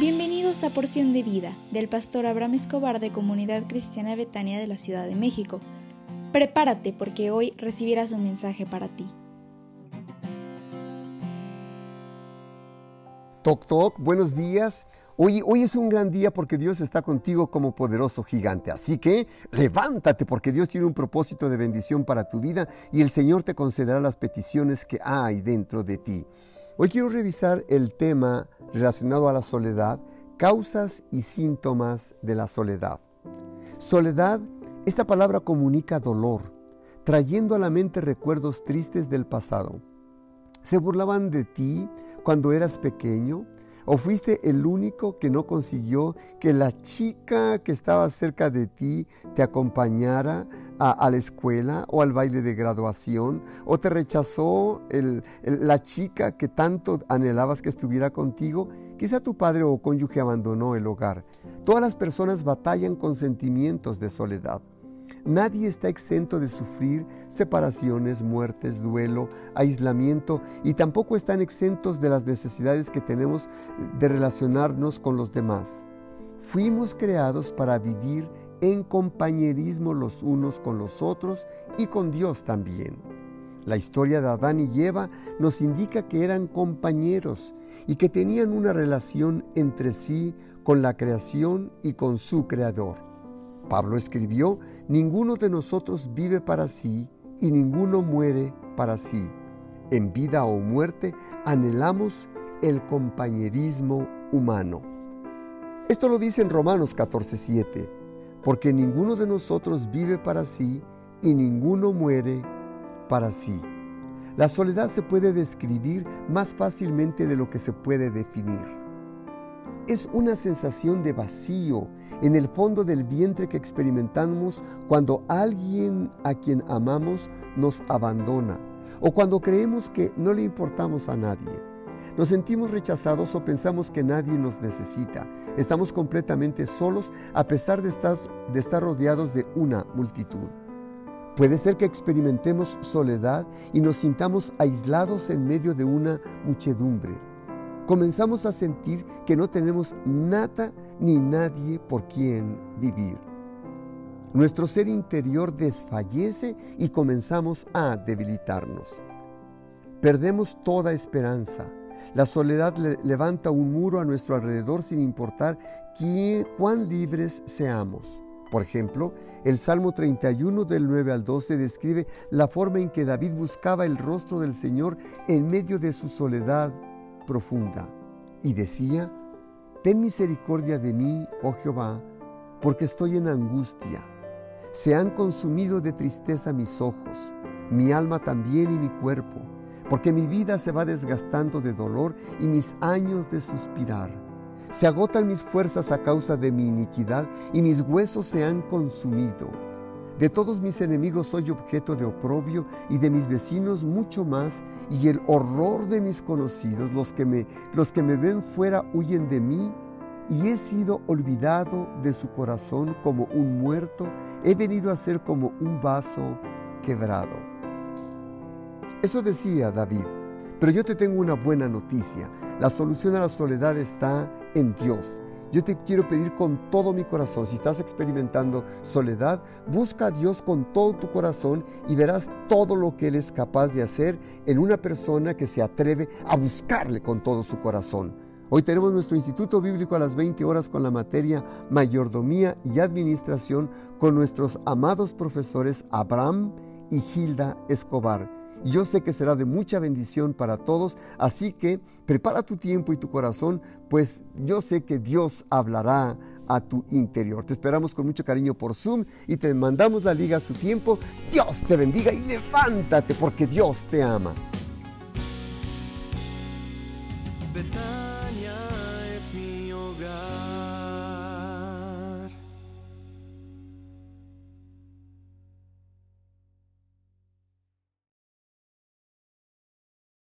Bienvenidos a Porción de Vida del pastor Abraham Escobar de Comunidad Cristiana Betania de la Ciudad de México. Prepárate porque hoy recibirás un mensaje para ti. Toc Toc, buenos días. Hoy, hoy es un gran día porque Dios está contigo como poderoso gigante. Así que levántate porque Dios tiene un propósito de bendición para tu vida y el Señor te concederá las peticiones que hay dentro de ti. Hoy quiero revisar el tema relacionado a la soledad, causas y síntomas de la soledad. Soledad, esta palabra comunica dolor, trayendo a la mente recuerdos tristes del pasado. Se burlaban de ti cuando eras pequeño, ¿O fuiste el único que no consiguió que la chica que estaba cerca de ti te acompañara a, la escuela o al baile de graduación? ¿O te rechazó la chica que tanto anhelabas que estuviera contigo? Quizá tu padre o cónyuge abandonó el hogar. Todas las personas batallan con sentimientos de soledad. Nadie está exento de sufrir separaciones, muertes, duelo, aislamiento y tampoco están exentos de las necesidades que tenemos de relacionarnos con los demás. Fuimos creados para vivir en compañerismo los unos con los otros y con Dios también. La historia de Adán y Eva nos indica que eran compañeros y que tenían una relación entre sí con la creación y con su creador. Pablo escribió, ninguno de nosotros vive para sí y ninguno muere para sí. En vida o muerte anhelamos el compañerismo humano. Esto lo dice en Romanos 14:7, porque ninguno de nosotros vive para sí y ninguno muere para sí. La soledad se puede describir más fácilmente de lo que se puede definir es una sensación de vacío en el fondo del vientre que experimentamos cuando alguien a quien amamos nos abandona o cuando creemos que no le importamos a nadie. Nos sentimos rechazados o pensamos que nadie nos necesita. Estamos completamente solos a pesar de estar, de estar rodeados de una multitud. Puede ser que experimentemos soledad y nos sintamos aislados en medio de una muchedumbre comenzamos a sentir que no tenemos nada ni nadie por quien vivir. Nuestro ser interior desfallece y comenzamos a debilitarnos. Perdemos toda esperanza. La soledad levanta un muro a nuestro alrededor sin importar quién, cuán libres seamos. Por ejemplo, el Salmo 31 del 9 al 12 describe la forma en que David buscaba el rostro del Señor en medio de su soledad y decía, Ten misericordia de mí, oh Jehová, porque estoy en angustia. Se han consumido de tristeza mis ojos, mi alma también y mi cuerpo, porque mi vida se va desgastando de dolor y mis años de suspirar. Se agotan mis fuerzas a causa de mi iniquidad y mis huesos se han consumido. De todos mis enemigos soy objeto de oprobio y de mis vecinos mucho más, y el horror de mis conocidos, los que me, los que me ven fuera huyen de mí, y he sido olvidado de su corazón como un muerto, he venido a ser como un vaso quebrado. Eso decía David, pero yo te tengo una buena noticia. La solución a la soledad está en Dios. Yo te quiero pedir con todo mi corazón, si estás experimentando soledad, busca a Dios con todo tu corazón y verás todo lo que Él es capaz de hacer en una persona que se atreve a buscarle con todo su corazón. Hoy tenemos nuestro Instituto Bíblico a las 20 horas con la materia Mayordomía y Administración con nuestros amados profesores Abraham y Gilda Escobar. Yo sé que será de mucha bendición para todos, así que prepara tu tiempo y tu corazón, pues yo sé que Dios hablará a tu interior. Te esperamos con mucho cariño por Zoom y te mandamos la liga a su tiempo. Dios te bendiga y levántate porque Dios te ama.